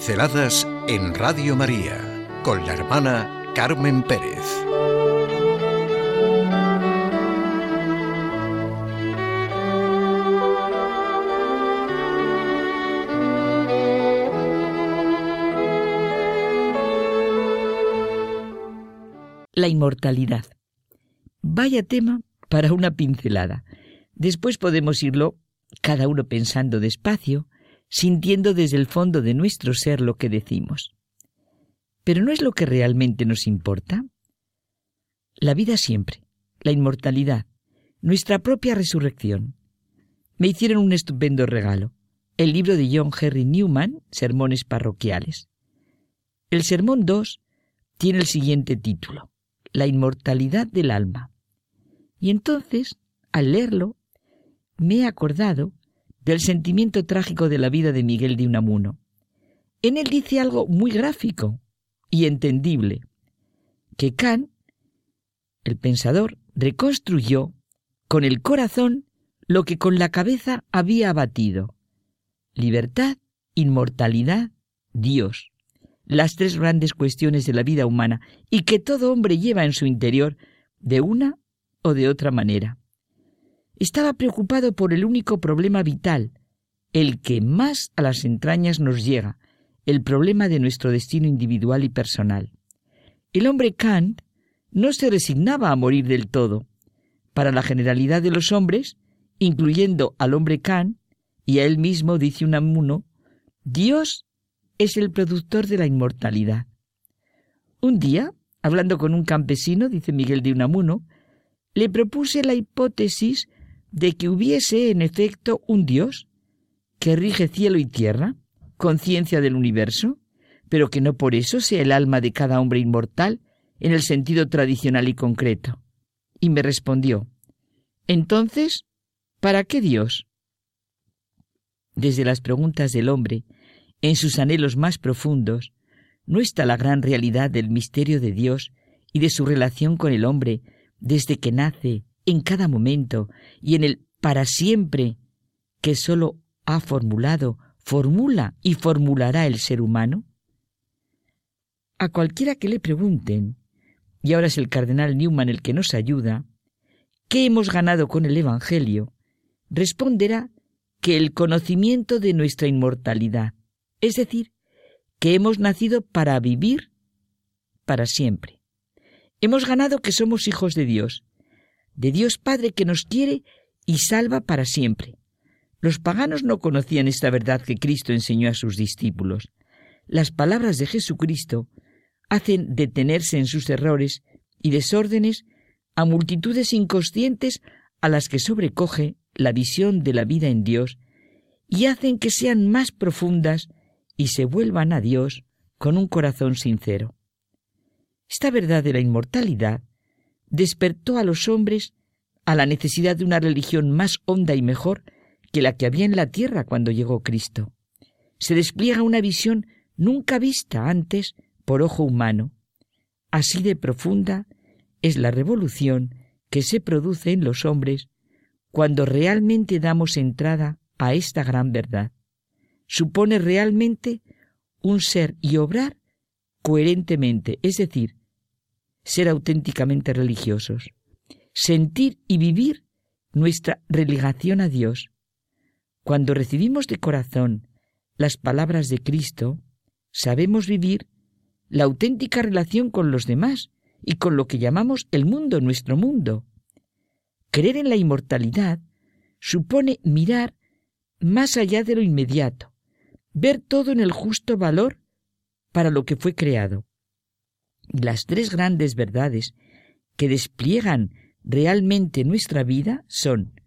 Pinceladas en Radio María con la hermana Carmen Pérez. La inmortalidad. Vaya tema para una pincelada. Después podemos irlo cada uno pensando despacio, sintiendo desde el fondo de nuestro ser lo que decimos. Pero ¿no es lo que realmente nos importa? La vida siempre, la inmortalidad, nuestra propia resurrección. Me hicieron un estupendo regalo, el libro de John Henry Newman, Sermones Parroquiales. El sermón 2 tiene el siguiente título, La inmortalidad del alma. Y entonces, al leerlo, me he acordado del sentimiento trágico de la vida de Miguel de Unamuno. En él dice algo muy gráfico y entendible, que Kant, el pensador, reconstruyó con el corazón lo que con la cabeza había abatido. Libertad, inmortalidad, Dios. Las tres grandes cuestiones de la vida humana y que todo hombre lleva en su interior de una o de otra manera estaba preocupado por el único problema vital, el que más a las entrañas nos llega, el problema de nuestro destino individual y personal. El hombre Kant no se resignaba a morir del todo. Para la generalidad de los hombres, incluyendo al hombre Kant, y a él mismo dice Unamuno, Dios es el productor de la inmortalidad. Un día, hablando con un campesino, dice Miguel de Unamuno, le propuse la hipótesis de que hubiese en efecto un Dios que rige cielo y tierra, conciencia del universo, pero que no por eso sea el alma de cada hombre inmortal en el sentido tradicional y concreto. Y me respondió, entonces, ¿para qué Dios? Desde las preguntas del hombre, en sus anhelos más profundos, no está la gran realidad del misterio de Dios y de su relación con el hombre desde que nace en cada momento y en el para siempre que sólo ha formulado, formula y formulará el ser humano? A cualquiera que le pregunten, y ahora es el cardenal Newman el que nos ayuda, ¿qué hemos ganado con el Evangelio? responderá que el conocimiento de nuestra inmortalidad, es decir, que hemos nacido para vivir para siempre. Hemos ganado que somos hijos de Dios, de Dios Padre que nos quiere y salva para siempre. Los paganos no conocían esta verdad que Cristo enseñó a sus discípulos. Las palabras de Jesucristo hacen detenerse en sus errores y desórdenes a multitudes inconscientes a las que sobrecoge la visión de la vida en Dios y hacen que sean más profundas y se vuelvan a Dios con un corazón sincero. Esta verdad de la inmortalidad despertó a los hombres a la necesidad de una religión más honda y mejor que la que había en la tierra cuando llegó Cristo. Se despliega una visión nunca vista antes por ojo humano. Así de profunda es la revolución que se produce en los hombres cuando realmente damos entrada a esta gran verdad. Supone realmente un ser y obrar coherentemente, es decir, ser auténticamente religiosos, sentir y vivir nuestra religación a Dios. Cuando recibimos de corazón las palabras de Cristo, sabemos vivir la auténtica relación con los demás y con lo que llamamos el mundo, nuestro mundo. Creer en la inmortalidad supone mirar más allá de lo inmediato, ver todo en el justo valor para lo que fue creado. Las tres grandes verdades que despliegan realmente nuestra vida son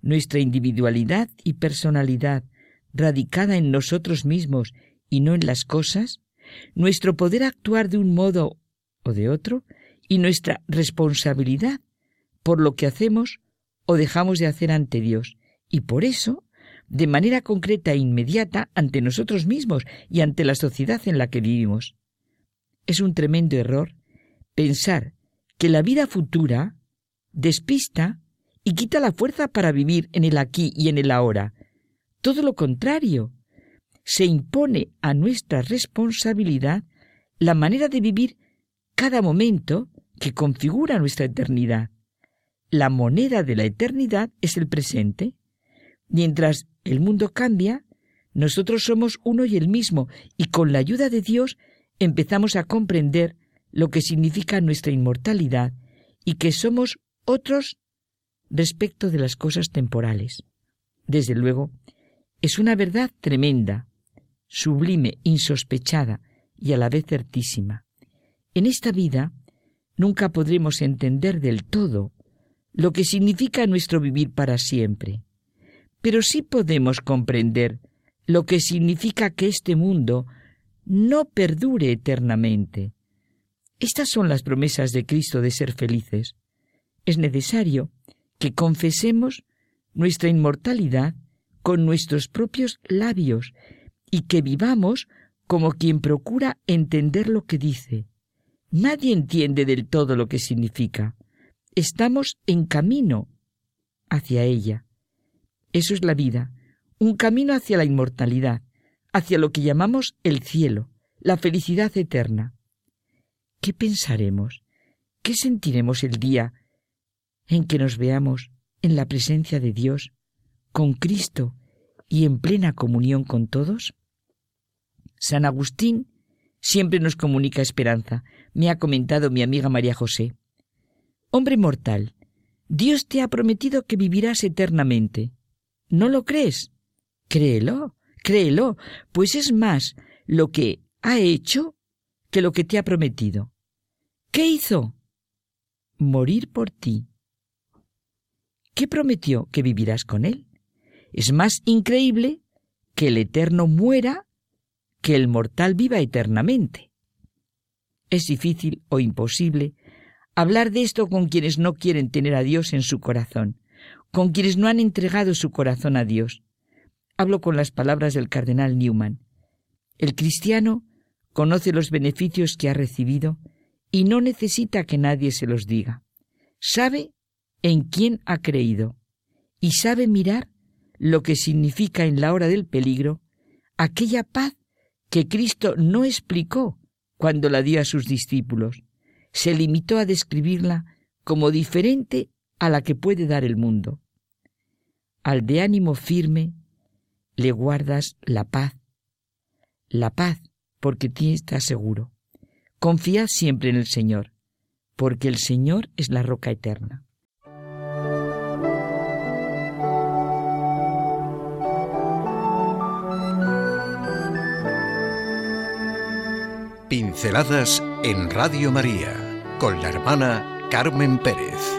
nuestra individualidad y personalidad radicada en nosotros mismos y no en las cosas, nuestro poder actuar de un modo o de otro y nuestra responsabilidad por lo que hacemos o dejamos de hacer ante Dios. Y por eso, de manera concreta e inmediata, ante nosotros mismos y ante la sociedad en la que vivimos. Es un tremendo error pensar que la vida futura despista y quita la fuerza para vivir en el aquí y en el ahora. Todo lo contrario. se impone a nuestra responsabilidad la manera de vivir cada momento que configura nuestra eternidad. La moneda de la eternidad es el presente. Mientras el mundo cambia, nosotros somos uno y el mismo y con la ayuda de Dios empezamos a comprender lo que significa nuestra inmortalidad y que somos otros respecto de las cosas temporales. Desde luego, es una verdad tremenda, sublime, insospechada y a la vez certísima. En esta vida nunca podremos entender del todo lo que significa nuestro vivir para siempre, pero sí podemos comprender lo que significa que este mundo no perdure eternamente. Estas son las promesas de Cristo de ser felices. Es necesario que confesemos nuestra inmortalidad con nuestros propios labios y que vivamos como quien procura entender lo que dice. Nadie entiende del todo lo que significa. Estamos en camino hacia ella. Eso es la vida, un camino hacia la inmortalidad, hacia lo que llamamos el cielo, la felicidad eterna. ¿Qué pensaremos? ¿Qué sentiremos el día en que nos veamos en la presencia de Dios, con Cristo y en plena comunión con todos? San Agustín siempre nos comunica esperanza, me ha comentado mi amiga María José. Hombre mortal, Dios te ha prometido que vivirás eternamente. ¿No lo crees? Créelo, créelo, pues es más lo que ha hecho que lo que te ha prometido. ¿Qué hizo? Morir por ti. ¿Qué prometió que vivirás con él? Es más increíble que el eterno muera que el mortal viva eternamente. Es difícil o imposible hablar de esto con quienes no quieren tener a Dios en su corazón, con quienes no han entregado su corazón a Dios. Hablo con las palabras del cardenal Newman. El cristiano conoce los beneficios que ha recibido y no necesita que nadie se los diga. Sabe en quién ha creído y sabe mirar lo que significa en la hora del peligro aquella paz que Cristo no explicó cuando la dio a sus discípulos. Se limitó a describirla como diferente a la que puede dar el mundo. Al de ánimo firme le guardas la paz. La paz porque ti estás seguro. Confía siempre en el Señor, porque el Señor es la roca eterna. Pinceladas en Radio María con la hermana Carmen Pérez.